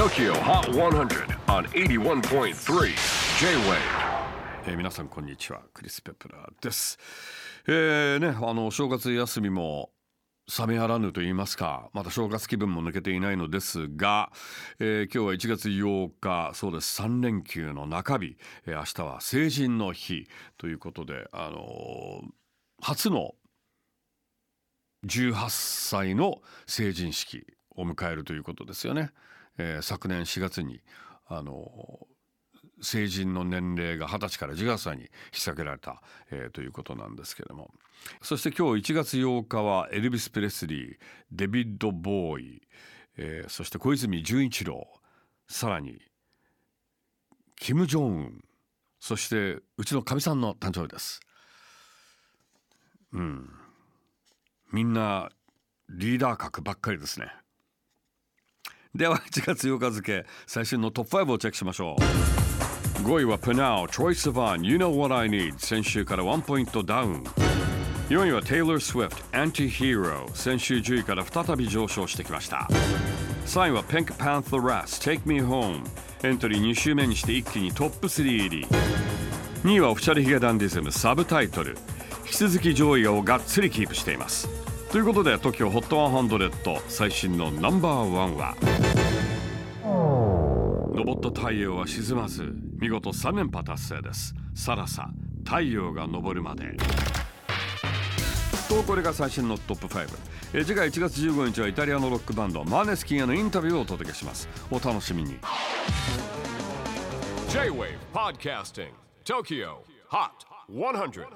TOKYO HOT 100 on 81.3 J-WAVE. えー皆さんこんにちは。クリス・ペプラーです。えーねあの正月休みも冷めやらぬと言いますかまだ正月気分も抜けていないのですが、えー今日は1月8日そうです。3連休の中日、えー明日は成人の日ということであのー初の18歳の成人式を迎えるということですよね、えー昨年4月にあの成人の年齢が20歳から18歳に引き下げられた、えーということなんですけれどもそして今日1月8日はエルビス・プレスリーデビッド・ボーイ、えーそして小泉純一郎さらにキム・ジョンウンそしてうちのかみさんの誕生日です。うんみんなリーダー格ばっかりですね。では 1月8日付最新のトップ5をチェックしましょう。5位はプナウトロイ・スバン You Know What I Need 先週から1ポイントダウン。4位は Taylor Swift Anti-Hero 先週10位から再び上昇してきました。3位は Pink Panther Ras Take Me Home エントリー2週目にして一気にトップ3入り。2位はオフィシャルヒゲダンディズムサブタイトル。引き続き上位をがっつりキープしています。ということで TOKIOHOT100 最新のナンバーワンは。登った太陽は沈まず見事3連覇達成です。さらさ太陽が昇るまで。とこれが最新のトップ5え次回1月15日はイタリアのロックバンドマーネスキンへのインタビューをお届けします。お楽しみに。J-WAVE PODCASTING TOKYO HOT 100